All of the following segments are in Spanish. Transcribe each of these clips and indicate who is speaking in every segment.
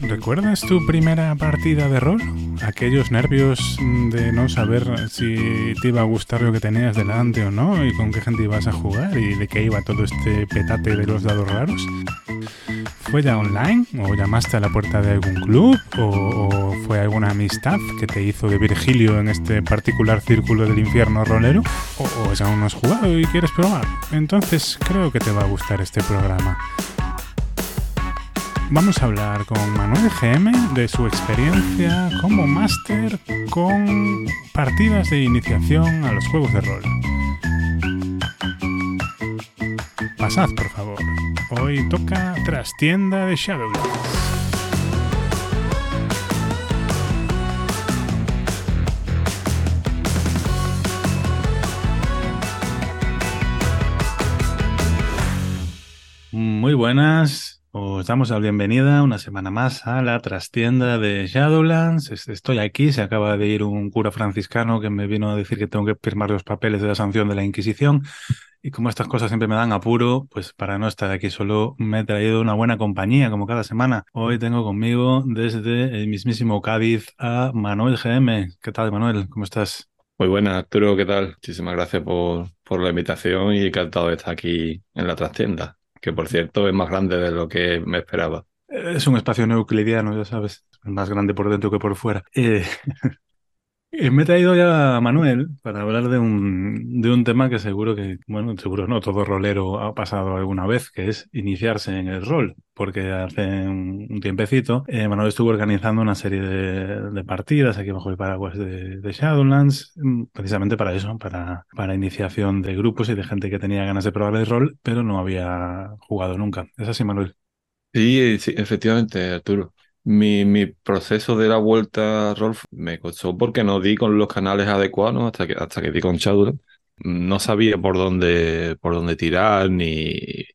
Speaker 1: ¿Recuerdas tu primera partida de rol? Aquellos nervios de no saber si te iba a gustar lo que tenías delante o no, y con qué gente ibas a jugar, y de qué iba todo este petate de los dados raros. ¿Fue ya online? ¿O llamaste a la puerta de algún club? ¿O, fue alguna amistad que te hizo de Virgilio en este particular círculo del infierno rolero? ¿O, o aún no has jugado y quieres probar? Entonces creo que te va a gustar este programa. Vamos a hablar con Manuel GM de su experiencia como máster con partidas de iniciación a los juegos de rol. Pasad, por favor. Hoy toca Trastienda de Shadowlands. Muy buenas, os damos la bienvenida una semana más a la trastienda de Shadowlands. Estoy aquí, se acaba de ir un cura franciscano que me vino a decir que tengo que firmar los papeles de la sanción de la Inquisición. Y como estas cosas siempre me dan apuro, pues para no estar aquí solo me he traído una buena compañía, como cada semana. Hoy tengo conmigo desde el mismísimo Cádiz a Manuel GM. ¿Qué tal, Manuel? ¿Cómo estás?
Speaker 2: Muy buena, Arturo, ¿qué tal? Muchísimas gracias por, por la invitación y encantado de estar aquí en la trastienda que por cierto es más grande de lo que me esperaba.
Speaker 1: Es un espacio euclidiano, ya sabes, más grande por dentro que por fuera. Eh, me he traído ya a Manuel para hablar de un, de un tema que seguro que, bueno, seguro no, todo rolero ha pasado alguna vez, que es iniciarse en el rol, porque hace un, tiempecito eh, Manuel estuvo organizando una serie de, partidas aquí bajo el paraguas de, de, Shadowlands, mm, precisamente para eso, para, para iniciación de grupos y de gente que tenía ganas de probar el rol, pero no había jugado nunca. ¿Es así, Manuel?
Speaker 2: Sí, sí, efectivamente, Arturo. Mi, mi proceso de la vuelta Rolf me costó porque no di con los canales adecuados hasta que, hasta que di con Shadowlands. No sabía por dónde, por dónde tirar, ni,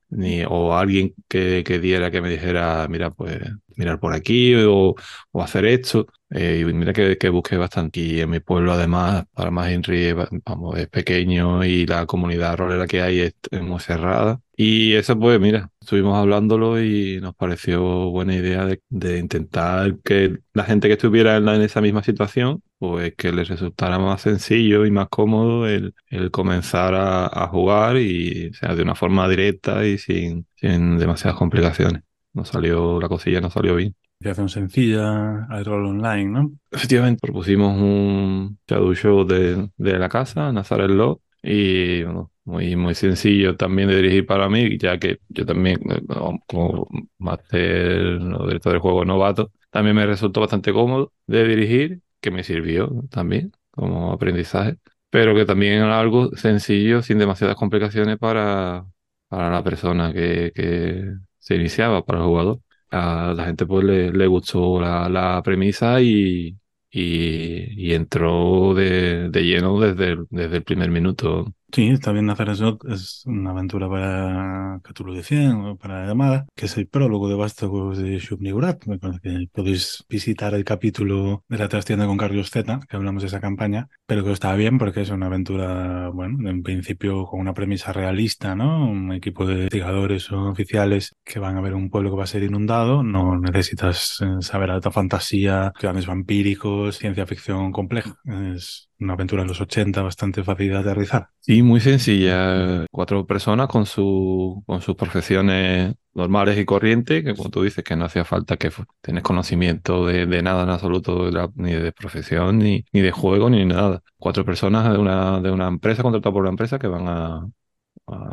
Speaker 2: ni, o alguien que, que diera que me dijera, mira, pues mirar por aquí o, o hacer esto. Eh, y mira que, que, busqué bastante. Y en mi pueblo, además, para más Henry, vamos, es pequeño y la comunidad rolera que hay es, muy cerrada. Y eso, pues, mira, estuvimos hablándolo y nos pareció buena idea de, de intentar que la gente que estuviera en, en, esa misma situación, pues que les resultara más sencillo y más cómodo el, el comenzar a, a, jugar y, o sea, de una forma directa y sin, sin demasiadas complicaciones. No salió, la cosilla no salió bien.
Speaker 1: Creación sencilla, rol online, ¿no?
Speaker 2: Efectivamente, propusimos un shadow show de, de la casa, Nazareth Law, y bueno, muy, muy sencillo también de dirigir para mí, ya que yo también, eh, como máster o director del juego novato, también me resultó bastante cómodo de dirigir, que me sirvió también como aprendizaje, pero que también era algo sencillo, sin demasiadas complicaciones para, para la persona que, que se iniciaba para el jugador a la gente pues le, le gustó la, la premisa y, y, entró de, de lleno desde desde el primer minuto.
Speaker 1: Sí, está bien hacer eso. Es una aventura para Cthulhu de 100 o para la llamada, que es el prólogo de Vástagos de Shub-Niggurath. que podéis visitar el capítulo de la trastienda con Carlos Z, que hablamos de esa campaña, pero que está bien porque es una aventura, bueno, en principio con una premisa realista, ¿no? Un equipo de investigadores o oficiales que van a ver un pueblo que va a ser inundado. No necesitas eh, saber alta fantasía, planes vampíricos, ciencia ficción compleja. Es una aventura de los 80 bastante fácil de aterrizar.
Speaker 2: Sí, muy sencilla. Cuatro personas con, su, con sus profesiones normales y corrientes, que como tú dices, que no hacía falta que tenés conocimiento de, de nada en absoluto, ni de profesión, ni, ni de juego, ni nada. Cuatro personas de una, de una empresa, contratada por una empresa, que van a,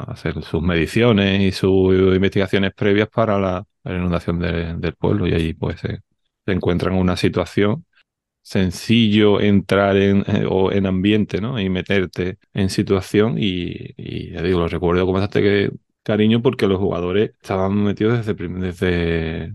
Speaker 2: hacer sus mediciones y sus investigaciones previas para la, inundación de, del pueblo y allí pues se encuentran en una situación sencillo entrar en, eh, o en ambiente, ¿no? Y meterte en situación y, ya digo, lo recuerdo bastante que, cariño porque los jugadores estaban metidos desde, desde,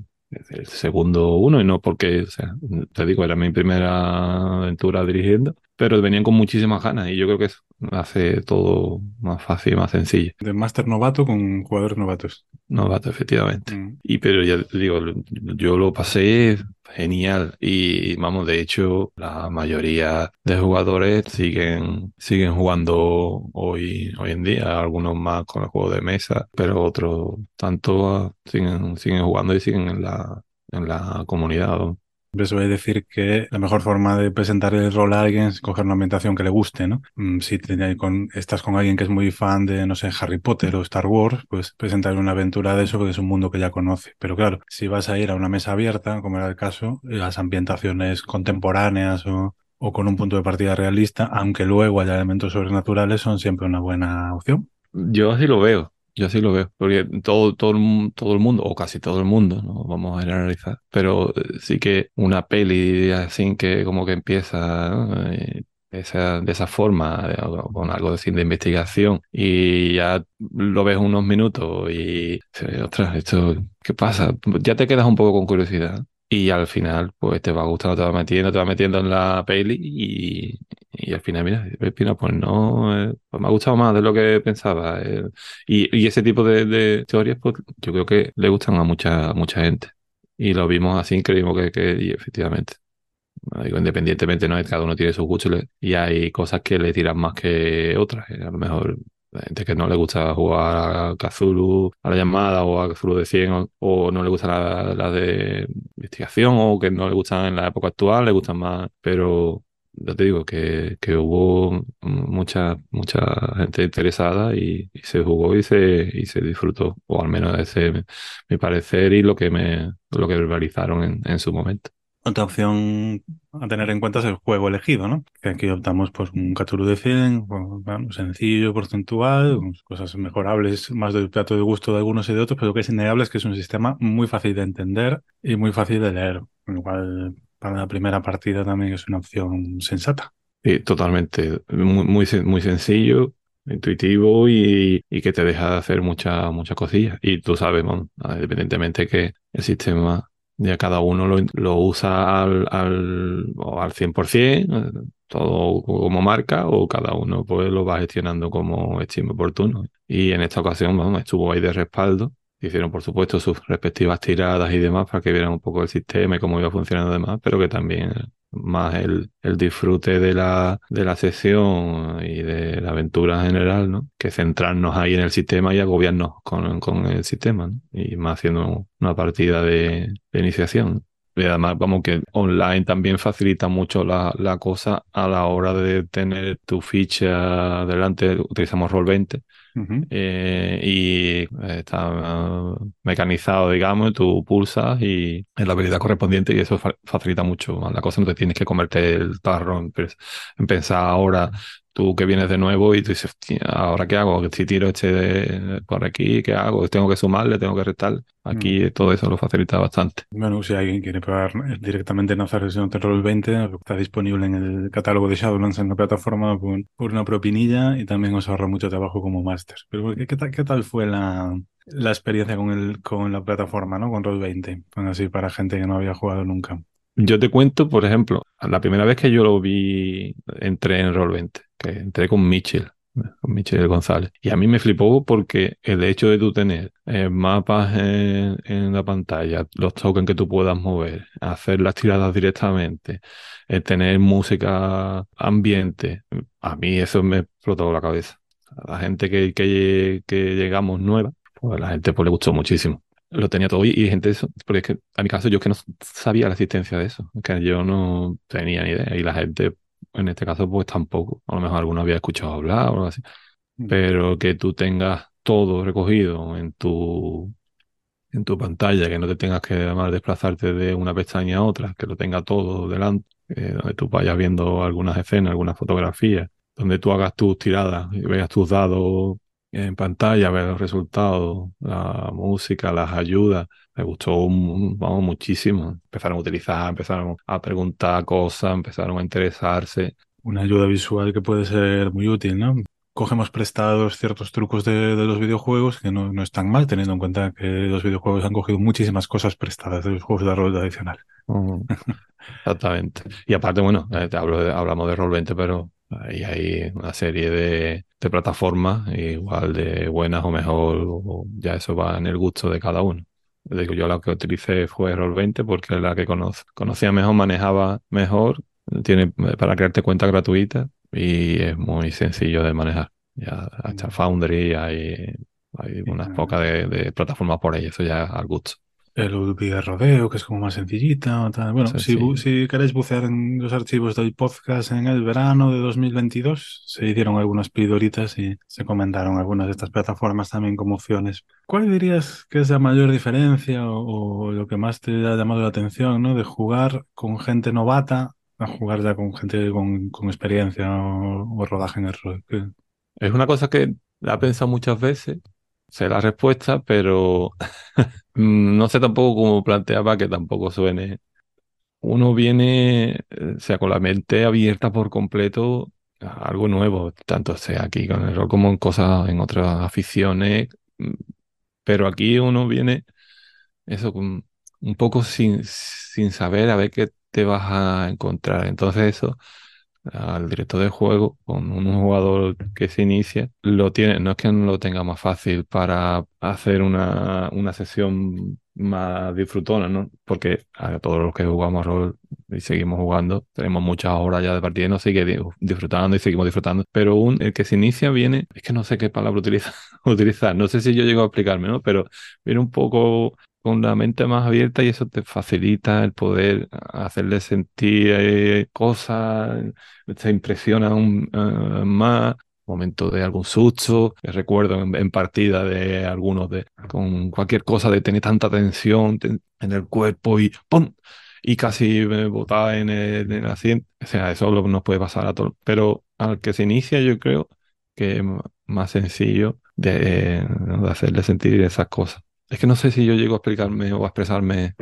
Speaker 2: el segundo uno y no porque, o sea, te digo, era mi primera aventura dirigiendo, pero venían con muchísimas ganas y yo creo que eso hace todo más fácil y más sencillo.
Speaker 1: De máster novato con jugadores novatos.
Speaker 2: Novato, efectivamente. Mm. Y pero ya digo, yo lo pasé genial y vamos, de hecho, la mayoría de jugadores siguen, siguen jugando hoy, hoy en día, algunos más con el juego de mesa, pero otros tanto siguen, siguen jugando y siguen en la, en la comunidad.
Speaker 1: Eso voy a decir que la mejor forma de presentar el rol a alguien es coger una ambientación que le guste, ¿no? Mm, si con, estás con alguien que es muy fan de, no sé, Harry Potter o Star Wars, pues presentar una aventura de eso porque es un mundo que ya conoce. Pero claro, si vas a ir a una mesa abierta, como era el caso, las ambientaciones contemporáneas o, o con un punto de partida realista, aunque luego haya elementos sobrenaturales, son siempre una buena opción.
Speaker 2: Yo así lo veo. Yo así lo veo, porque todo, todo, todo el mundo, o casi todo el mundo, no vamos a generalizar, pero eh, sí que una peli así que como que empieza eh, esa, de esa forma, con algo de, de investigación, y ya lo ves unos minutos y, ostras, esto, ¿qué pasa? Ya te quedas un poco con curiosidad y al final pues te va gustando, te va metiendo, te va metiendo en la peli y, y al final, mira, pues no, eh, pues me ha gustado más de lo que pensaba. Eh, y, y, ese tipo de, de, historias, pues yo creo que le gustan a mucha, mucha gente. Y lo vimos así, creímos que, que y efectivamente. Digo, independientemente, ¿no? Cada uno tiene sus gustos y hay cosas que le tiran más que otras. A lo mejor gente que no le gusta jugar a Cthulhu a la llamada o a Cthulhu de 100 o, no le gusta la, la, de investigación o que no le gustan en la época actual, le gustan más, pero ya te digo que, que hubo mucha, mucha gente interesada y, se jugó y se, y se disfrutó, o al menos ese es mi parecer y lo que me lo que verbalizaron en, en su momento.
Speaker 1: Otra opción a tener en cuenta es el juego elegido, ¿no? Que aquí optamos por un Cthulhu de 100, bueno, sencillo, porcentual, cosas mejorables, más del plato de gusto de algunos y de otros, pero lo que es innegable es que es un sistema muy fácil de entender y muy fácil de leer, lo cual para la primera partida también es una opción sensata.
Speaker 2: Sí, totalmente. Muy, muy, muy sencillo, intuitivo y, y, que te deja de hacer muchas muchas cosillas. Y tú sabes, independientemente que el sistema ya cada uno lo, usa al, al, al 100%, todo como marca, o cada uno pues lo va gestionando como estime oportuno. Y en esta ocasión, bueno, estuvo ahí de respaldo hicieron, por supuesto, sus respectivas tiradas y demás para que vieran un poco el sistema y cómo iba funcionando demás, pero que también más el, el disfrute de la, de la sesión y de la aventura en general, ¿no? Que centrarnos ahí en el sistema y agobiarnos con, con el sistema, ¿no? Y más haciendo una partida de, de iniciación. Y además, vamos, que online también facilita mucho la, la, cosa a la hora de tener tu ficha delante. Utilizamos Roll20 eh, y está mecanizado, digamos, tú pulsas y es la habilidad correspondiente y eso facilita mucho la cosa. No te tienes que comerte el tarro en, en pensar ahora tú que vienes de nuevo y tú dices, ¿ahora qué hago? Si tiro este por aquí, ¿qué hago? ¿Tengo que sumarle? ¿Tengo que restar? Aquí mm. todo eso lo facilita bastante.
Speaker 1: Bueno, si alguien quiere probar directamente en la versión Terror 20, está disponible en el catálogo de Shadowlands en la plataforma por, una propinilla y también os ahorra mucho trabajo como máster. Pero ¿qué, tal, qué tal fue la, la experiencia con, el, con la plataforma, ¿no? Con Roll20, así para gente que no había jugado nunca.
Speaker 2: Yo te cuento, por ejemplo, la primera vez que yo lo vi, entré en Roll20, que entré con Mitchell, con Michel González. Y a mí me flipó porque el hecho de tú tener eh, mapas en, la pantalla, los tokens que tú puedas mover, hacer las tiradas directamente, eh, tener música ambiente, a mí eso me explotó la cabeza. A la gente que, que, que llegamos nueva, pues a la gente pues, le gustó muchísimo lo tenía todo. Y, gente de eso, porque es que a mi caso yo es que no sabía la existencia de eso, que yo no tenía ni idea. Y la gente en este caso pues tampoco, a lo mejor alguno había escuchado hablar o algo así, mm. pero que tú tengas todo recogido en tu en tu pantalla, que no te tengas que además desplazarte de una pestaña a otra, que lo tenga todo delante, eh, donde tú vayas viendo algunas escenas, algunas fotografías, donde tú hagas tus tiradas y veas tus dados en pantalla, ver los resultados, la música, las ayudas. Me gustó vamos, muchísimo. Empezaron a utilizar, empezaron a preguntar cosas, empezaron a interesarse.
Speaker 1: Una ayuda visual que puede ser muy útil, ¿no? cogemos prestados ciertos trucos de, de los videojuegos que no, no están mal, teniendo en cuenta que los videojuegos han cogido muchísimas cosas prestadas de los juegos de rol tradicional.
Speaker 2: Mm, Exactamente. Y aparte, bueno, eh, te hablo de- hablamos de Roll20, pero ahí hay una serie de, de plataformas, igual de buenas o mejor, o ya eso va en el gusto de cada uno. Digo, yo la que utilicé fue Roll20 porque es la que cono- conocía mejor, manejaba mejor, tiene eh, para crearte cuenta gratuita y es muy sencillo de manejar. Ya hasta
Speaker 1: Mm.
Speaker 2: Foundry, hay, hay unas pocas de, de plataformas por ahí, eso ya al gusto.
Speaker 1: El UV Rodeo, que es como más sencillita. o tal. Bueno, si, si queréis bucear en los archivos del podcast en el verano de 2022, se hicieron algunas pildoritas y se comentaron algunas de estas plataformas también como opciones. ¿Cuál dirías que es la mayor diferencia o, o lo que más te ha llamado la atención, ¿no? De jugar con gente novata a jugar ya con gente con, con experiencia o, o rodaje en el rol? ¿Qué-
Speaker 2: Es una cosa que la he pensado muchas veces, sé la respuesta, pero mm, no sé tampoco cómo planteaba que tampoco suene. Uno viene, eh, o sea, con la mente abierta por completo a algo nuevo, tanto sea aquí con el rol como en cosas, en otras aficiones, mm, pero aquí uno viene eso un poco sin, sin saber a ver qué te vas a encontrar. Entonces eso al director de juego con un jugador que se inicia, lo tiene, no es que no lo tenga más fácil para hacer una, una sesión más disfrutona, ¿no? Porque a todos los que jugamos rol y seguimos jugando, tenemos muchas horas ya de partida y nos sigue di- disfrutando y seguimos disfrutando. Pero un, el que se inicia viene, es que no sé qué palabra utiliza, utilizar, no sé si yo llego a explicarme, ¿no? Pero viene un poco con la mente más abierta y eso te facilita el poder hacerle sentir eh, cosas, se impresiona aún eh, más. Momento de algún susto, recuerdo en, partida de algunos de con cualquier cosa de tener tanta tensión ten- en el cuerpo y ¡pum! y casi me botaba en el, en el asiento. O sea, eso lo- nos puede pasar a todos. Pero al que se inicia, yo creo que es más sencillo de, eh, de hacerle sentir esas cosas. Es que no sé si yo llego a explicarme o a expresarme,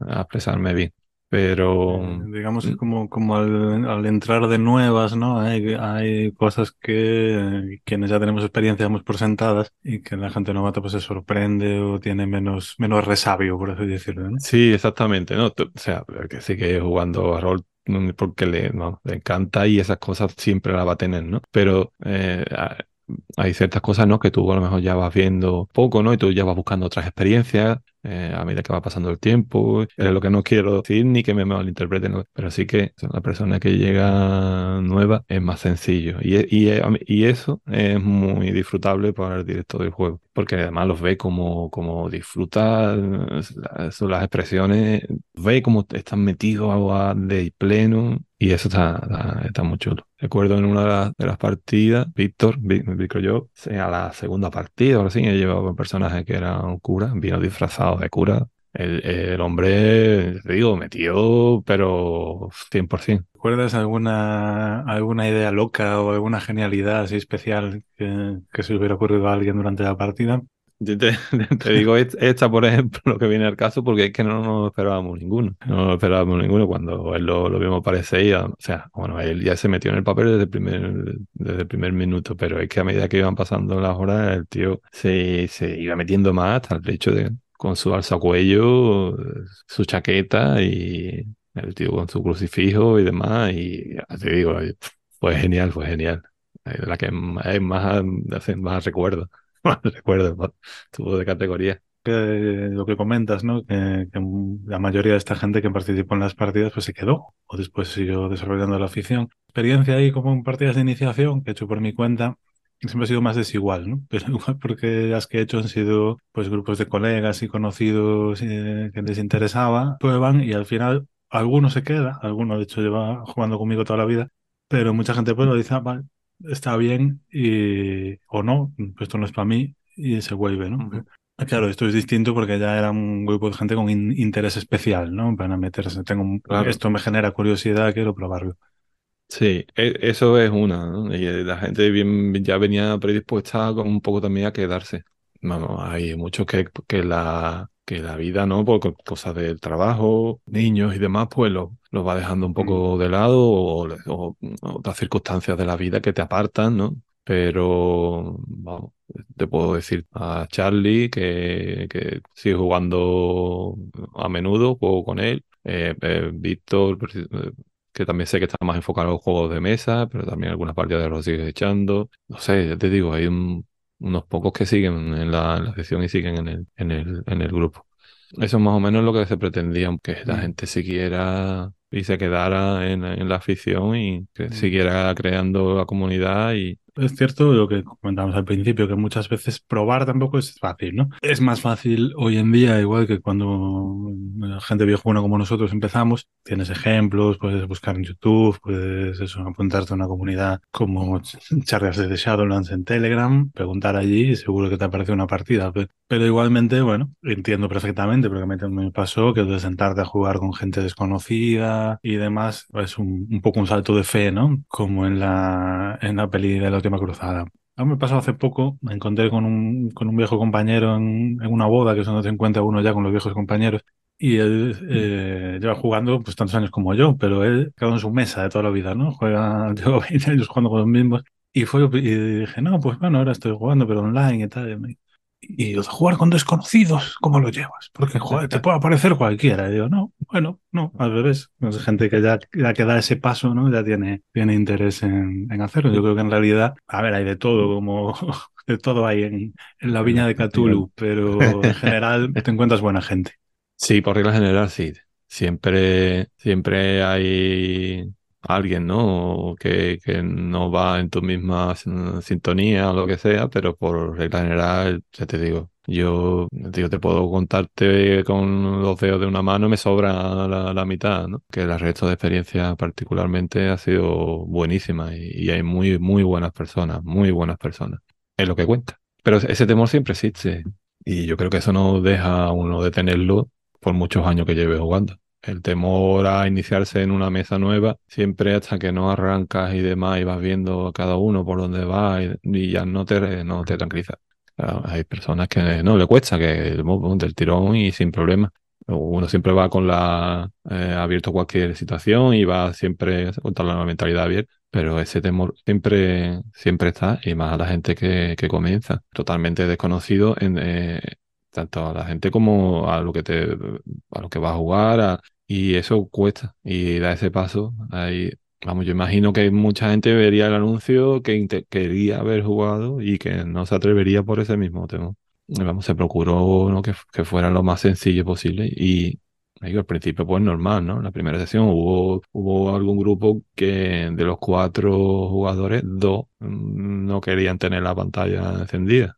Speaker 2: a expresarme bien, pero
Speaker 1: Eh, digamos que
Speaker 2: mm,
Speaker 1: como, como al, al entrar de nuevas, ¿no? Hay, hay cosas que quienes ya tenemos experiencia damos por sentadas y que la gente novata pues se sorprende o tiene menos, menos resabio, por así decirlo, ¿no?
Speaker 2: sí, exactamente, ¿no? O sea, que sigue jugando a rol mm, porque le, no, le encanta y esas cosas siempre las va a tener, ¿no? Pero eh, hay ciertas cosas, ¿no? Que tú a lo mejor ya vas viendo poco, ¿no? Y tú ya vas buscando otras experiencias eh, a medida que va pasando el tiempo. Es lo que no quiero decir ni que me malinterpreten, pero sí que una persona que llega nueva es más sencillo. Y, y, y eso es muy disfrutable para el director del juego, porque además los ve como, como disfruta eh, son las expresiones, ve cómo están metidos de pleno. Y eso está, está, está muy chulo. Recuerdo en una de de las partidas, Víctor, Víctor yo, a la segunda partida, ahora sí, he llevado un personaje que era un cura, vino disfrazado de cura. El, el hombre, te digo, metió, pero 100%.
Speaker 1: ¿Recuerdas alguna, alguna idea loca o alguna genialidad así especial que, que se hubiera ocurrido a alguien durante la partida?
Speaker 2: Yo te, te digo est- esta, por ejemplo, lo que viene al caso, porque es que no nos esperábamos ninguno. No nos esperábamos ninguno cuando él lo, lo vimos aparecer. O sea, bueno, él ya se metió en el papel desde el primer, desde el primer minuto, pero es que a medida que iban pasando las horas, el tío se, se iba metiendo más hasta el hecho de con su alzacuello, su chaqueta y el tío con su crucifijo y demás. Y te digo, fue genial, fue genial. Es La que más, más, más recuerdo. Recuerdo, tuvo de categoría.
Speaker 1: Que, lo que comentas, ¿no? Que, que la mayoría de esta gente que participó en las partidas pues se quedó o después siguió desarrollando la afición. Experiencia ahí como en partidas de iniciación que he hecho por mi cuenta siempre ha sido más desigual, ¿no? Pero igual porque las que he hecho han sido pues grupos de colegas y conocidos eh, que les interesaba, prueban y al final alguno se queda, alguno de hecho lleva jugando conmigo toda la vida, pero mucha gente pues lo dice, "Ah, vale, está bien y o no, pues esto no es para mí y se vuelve, ¿no?
Speaker 2: Ujú.
Speaker 1: Claro, esto es distinto porque ya era un grupo de gente con in- interés especial, ¿no? Para meterse, tengo un-
Speaker 2: Claro.
Speaker 1: esto me genera curiosidad, quiero probarlo.
Speaker 2: Sí, e- eso es una, ¿no? Y eh, la gente bien, ya venía predispuesta con un poco también a quedarse. Vamos, hay muchos que, que la, que la vida, ¿no? Por co- cosas del trabajo, niños y demás, pues lo, lo va dejando un poco de lado o, o otras circunstancias de la vida que te apartan, ¿no? pero vamos, te puedo decir a Charlie que, que sigue jugando a menudo, juego con él, eh, eh, Víctor, eh, que también sé que está más enfocado en los juegos de mesa, pero también algunas partidas lo sigue echando. No sé, ya te digo, hay unos pocos que siguen en la, en la sesión y siguen en el, en el, en el grupo. Eso es más o menos lo que se pretendía, que la
Speaker 1: Mm.
Speaker 2: gente siguiera y se quedara en, en la afición y que
Speaker 1: Mm.
Speaker 2: siguiera creando la comunidad y
Speaker 1: Es cierto lo que comentábamos al principio, que muchas veces probar tampoco es fácil, ¿no? Es más fácil hoy en día, igual que cuando la gente viejuna como nosotros empezamos, tienes ejemplos, puedes buscar en YouTube, puedes eso, apuntarte a una comunidad como Charlas de Shadowlands en Telegram, preguntar allí y seguro que te aparece una partida. Pe- Pero igualmente, bueno, entiendo perfectamente, porque me, me pasó que de sentarte a jugar con gente desconocida y demás, es un, un poco un salto de fe, ¿no? Como en la, en la peli de la última cruzada. A mí me pasó hace poco, me encontré con un, con un viejo compañero en, en una boda, que es donde se encuentra uno ya con los viejos compañeros, y él eh, lleva jugando pues tantos años como yo, pero él quedó en su mesa de toda la vida, ¿no? Juega, llevo 20 años jugando con los mismos. Y fue y dije, no, pues bueno, ahora estoy jugando, pero online y tal. Y me- Y jugar con desconocidos, ¿cómo lo llevas? Porque joder, te puede aparecer cualquiera. Y digo, no, bueno, no, al revés. Es gente que ya, ya que da ese paso, ¿no? Ya tiene, tiene interés en, en hacerlo. Yo creo que en realidad, a ver, hay de todo, como de todo hay en, en la viña de Cthulhu, pero en general te encuentras buena gente.
Speaker 2: Sí, por regla general, sí. Siempre, siempre hay alguien, ¿no? Que, que no va en tu misma sin- sintonía o lo que sea, pero por regla general, ya te digo, yo te puedo contarte con los dedos de una mano, me sobra la, mitad, ¿no? Que el resto de experiencia particularmente ha sido buenísima y, hay muy, muy buenas personas, muy buenas personas. Es lo que cuenta. Pero ese temor siempre existe y yo creo que eso no deja uno de tenerlo por muchos años que lleve jugando. El temor a iniciarse en una mesa nueva, siempre hasta que no arrancas y demás y vas viendo a cada uno por dónde va y, y ya no te, no te tranquiliza. Claro, hay personas que no le cuesta, que del tirón y sin problema. Uno siempre va con la eh, abierto cualquier situación y va siempre con la mentalidad abierta, pero ese temor siempre, siempre está y más a la gente que, que comienza, totalmente desconocido en, eh, tanto a la gente como a lo que te, a lo que va a jugar, a- y eso cuesta, y da ese paso. Ahí, vamos, yo imagino que mucha gente vería el anuncio que quería haber jugado y que no se atrevería por ese mismo tema. Vamos, se procuró ¿no? que, que fuera lo más sencillo posible y digo, al principio pues normal, ¿no? La primera sesión hubo, hubo algún grupo que de los cuatro jugadores, dos mm, no querían tener la pantalla encendida.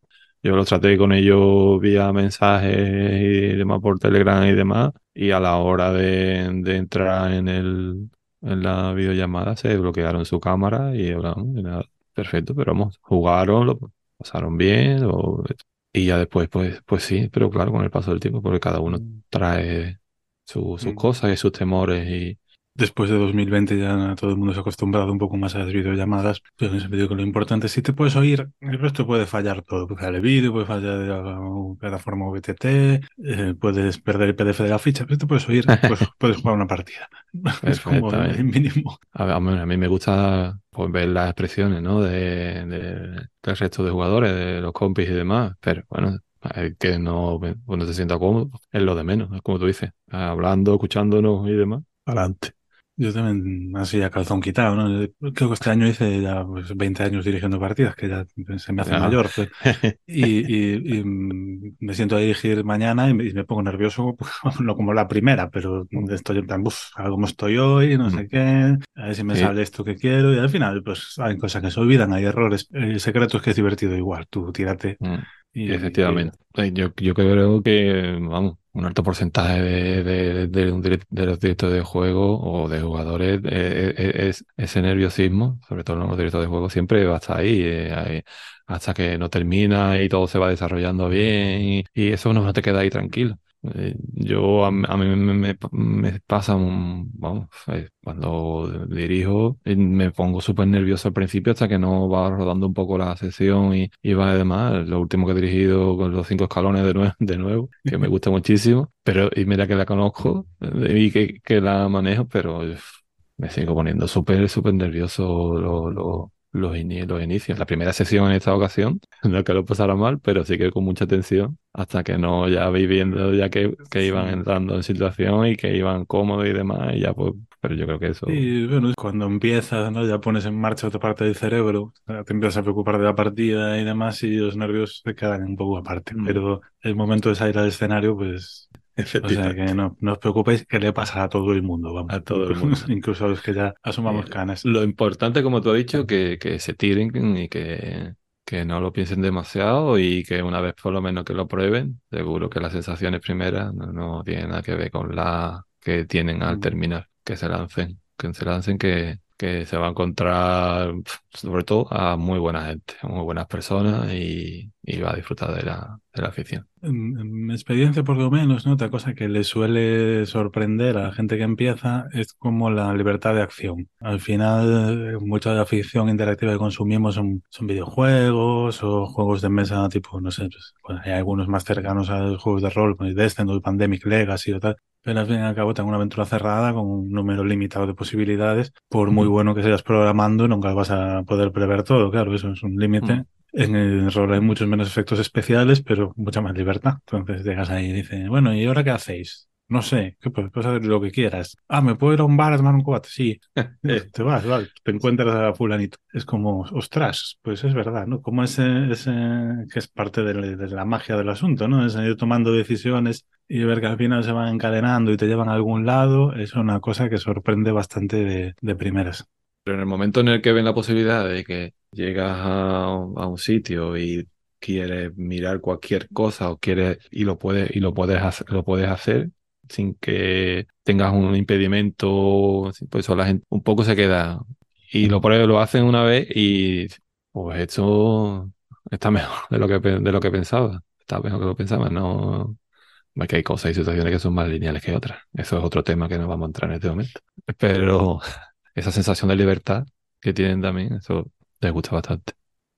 Speaker 2: Yo los traté con ellos vía mensajes y demás por Telegram y demás. Y a la hora de, de entrar en el, en la videollamada se bloquearon su cámara y hablamos. y nada, perfecto, pero vamos, jugaron, lo pasaron bien. lo- y ya después, pues, pues sí, pero claro, con el paso del tiempo, porque cada uno trae su- sus
Speaker 1: Mm.
Speaker 2: cosas y sus temores y
Speaker 1: Después de 2020 ya todo el mundo se ha acostumbrado un poco más a las videollamadas, pero en ese sentido que lo importante es si te puedes oír, el resto puede fallar todo. Puede fallar el vídeo, puede fallar la plataforma VTT, eh, puedes perder el PDF de la ficha, pero te puedes oír, pues puedes jugar una partida. Es como el mínimo.
Speaker 2: A, ver, a mí, me gusta pues, ver las expresiones, ¿no? De, de- del resto de jugadores, de los compis y demás. Pero bueno, que no, cuando se sienta cómodo, es lo de menos, como tú dices, hablando, escuchándonos y demás.
Speaker 1: Adelante. Yo también, así a calzón quitado, ¿no? Creo que este año hice ya pues, 20 años dirigiendo partidas, que ya se me hace mayor. pues. Y, y- y, mm, me siento a dirigir mañana y me, y me pongo nervioso, pues, no como la primera, pero estoy en plan, "Uf, a ver cómo estoy hoy, no sé qué, a ver si me
Speaker 2: Sí.
Speaker 1: sale esto que quiero. Y al final, pues hay cosas que se olvidan, hay errores. El secreto es que es divertido igual, tú tírate.
Speaker 2: Mm,
Speaker 1: Y,
Speaker 2: Efectivamente. Yo, yo creo que, vamos, un alto porcentaje de, de- los directores de juego o de jugadores, eh, eh, es, ese nerviosismo, sobre todo en los directores de juego, siempre va a estar ahí, eh, ahí, hasta que no termina y todo se va desarrollando bien y, y eso no te queda ahí tranquilo. Eh, Yo, a, a mí me, me- me pasa, un- vamos, eh, cuando dirijo, eh, me pongo súper nervioso al principio hasta que no va rodando un poco la sesión y, y va además. Lo último que he dirigido con los cinco escalones de nuevo, de nuevo que me gusta muchísimo, pero y mira que la conozco eh, y que, que la manejo, pero me sigo poniendo súper, súper nervioso lo- lo- los, los inicios. La primera sesión en esta ocasión, no que lo pasara mal, pero sí que con mucha tensión, hasta que no ya vi viendo ya que, que iban entrando en situación y que iban cómodos y demás, y ya pues, pero yo creo que eso...
Speaker 1: Y bueno, cuando empiezas, ¿no? Ya pones en marcha otra parte del cerebro, te empiezas a preocupar de la partida y demás, y los nervios te quedan un poco aparte, mm. pero el momento de salir al escenario, pues o sea que no, no os preocupéis que le pasa a todo el mundo, vamos.
Speaker 2: A todo el mundo.
Speaker 1: Incluso a los que ya asumamos eh, canas.
Speaker 2: Lo importante, como tú has dicho, que, que se tiren y que, que no lo piensen demasiado y que una vez por lo menos que lo prueben, seguro que las sensaciones primeras no, no tienen nada que ver con la que tienen al mm. terminar, que se lancen, que se lancen que, que se va a encontrar sobre todo a muy buena gente, muy buenas personas y, y va a disfrutar de la, de la afición.
Speaker 1: En, mi experiencia, por lo menos, ¿no? otra cosa que le suele sorprender a la gente que empieza es como la libertad de acción. Al final, mucha de la ficción interactiva que consumimos son, son videojuegos o juegos de mesa tipo, no sé, pues, hay algunos más cercanos a los juegos de rol, como Destiny, Pandemic Legacy o tal, al fin y al cabo tengo una aventura cerrada con un número limitado de posibilidades. Por muy bueno que seas programando, nunca vas a poder prever todo. Claro, eso es un límite. En el rol hay muchos menos efectos especiales, pero mucha más libertad. Entonces llegas ahí y dices, bueno, ¿y ahora qué hacéis? No sé, ¿qué puedes, hacer lo que quieras. Ah, ¿me puedo ir a un bar a tomar un combate? Sí. te vas, vale, te encuentras a fulanito. Es como, ostras, pues es verdad, ¿no? Como ese, ese que es parte de, la magia del asunto, ¿no? Es ir tomando decisiones y ver que al final se van encadenando y te llevan a algún lado, es una cosa que sorprende bastante de, de primeras.
Speaker 2: Pero en el momento en el que ven la posibilidad de que llegas a, un sitio y quieres mirar cualquier cosa o quieres y lo puedes y lo puedes hacer, lo puedes hacer sin que tengas un impedimento, pues eso la gente un poco se queda y lo lo hacen una vez y pues esto está mejor de lo que de lo que pensaba, está mejor que lo pensaba, no que hay cosas y situaciones que son más lineales que otras. Eso es otro tema que no vamos a entrar en este momento. Pero esa sensación de libertad que tienen también, eso les gusta bastante.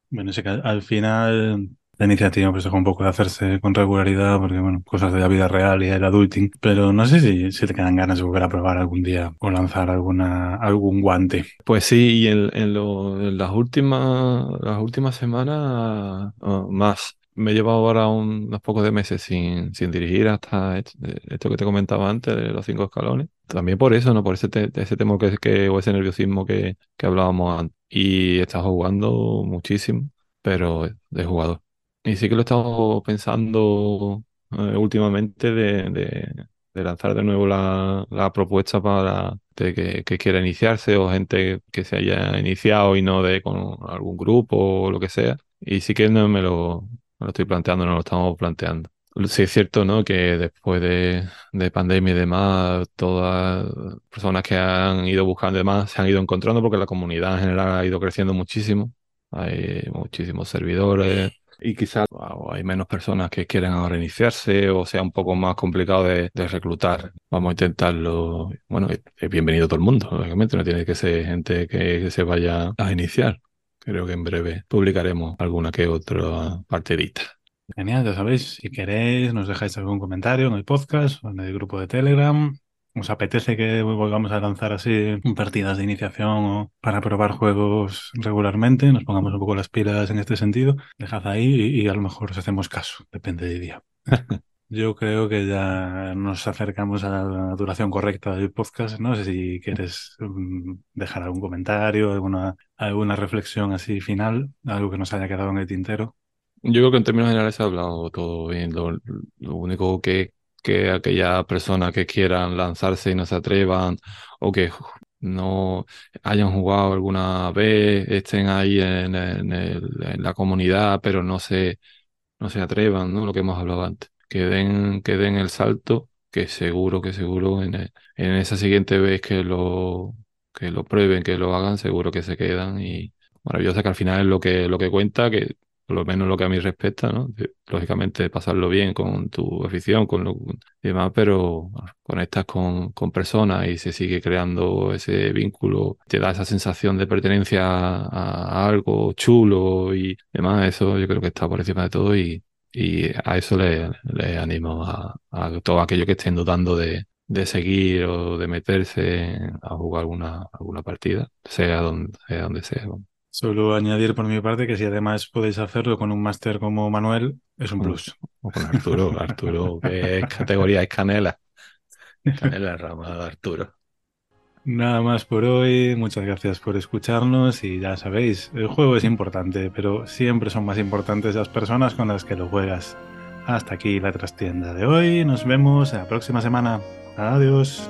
Speaker 1: Bueno, sé que al final la iniciativa pues dejó un poco de hacerse con regularidad porque, bueno, cosas de la vida real y el adulting, pero no sé si, si te quedan ganas de volver a probar algún día o lanzar alguna, algún guante.
Speaker 2: Pues sí, y en, en, las últimas, las últimas semanas ah, más me he llevado ahora unos pocos de meses sin, sin dirigir hasta esto que te comentaba antes de los cinco escalones. También por eso, ¿no? Por ese, ese temor que, que, o ese nerviosismo que, que hablábamos antes. Y he estado jugando muchísimo, pero de jugador. Y sí que lo he estado pensando eh, últimamente de, de, de, lanzar de nuevo la, la propuesta para que, que, quiera iniciarse o gente que se haya iniciado y no de con algún grupo o lo que sea. Y sí que no me lo, no lo estoy planteando, no lo estamos planteando. Sí es cierto, ¿no? Que después de, de pandemia y demás, todas las personas que han ido buscando y demás se han ido encontrando porque la comunidad en general ha ido creciendo muchísimo. Hay muchísimos servidores y quizás hay menos personas que quieren ahora iniciarse o sea un poco más complicado de, reclutar. Vamos a intentarlo. Bueno, es bienvenido todo el mundo, lógicamente, no tiene que ser gente que se vaya a iniciar. Creo que en breve publicaremos alguna que otra partidita.
Speaker 1: Genial, ya sabéis, si queréis nos dejáis algún comentario en el podcast o en el grupo de Telegram. ¿Os apetece que volvamos a lanzar así partidas de iniciación o para probar juegos regularmente? Nos pongamos un poco las pilas en este sentido. Dejad ahí y, y a lo mejor os hacemos caso, depende del día. Yo creo que ya nos acercamos a la duración correcta del podcast. No sé si quieres mm, dejar algún comentario, alguna, alguna reflexión así final, algo que nos haya quedado en el tintero.
Speaker 2: Yo creo que en términos generales ha hablado todo bien. Lo, único que, que aquellas personas que quieran lanzarse y no se atrevan o que no hayan jugado alguna vez, estén ahí en, en la comunidad, pero no se, no se atrevan, ¿no? Lo que hemos hablado antes que den, que den el salto, que seguro, que seguro en, en esa siguiente vez que lo, que lo prueben, que lo hagan, seguro que se quedan y maravillosa que al final es lo que, lo que cuenta, que por lo menos lo que a mí respecta, ¿no? Lógicamente pasarlo bien con tu afición, con lo demás, pero conectas con, con personas y se sigue creando ese vínculo, te da esa sensación de pertenencia a, algo chulo y demás, eso yo creo que está por encima de todo y, a eso le, animo a, a todo aquello que estén dudando de, de seguir o de meterse a jugar alguna, alguna partida, sea donde sea. Donde sea.
Speaker 1: Solo añadir por mi parte que si además podéis hacerlo con un máster como Manuel, es un plus.
Speaker 2: O con Arturo, Arturo, que es categoría es canela. Canela rama de Arturo.
Speaker 1: Nada más por hoy, muchas gracias por escucharnos y ya sabéis, el juego es importante, pero siempre son más importantes las personas con las que lo juegas. Hasta aquí la trastienda de hoy, nos vemos la próxima semana. Adiós.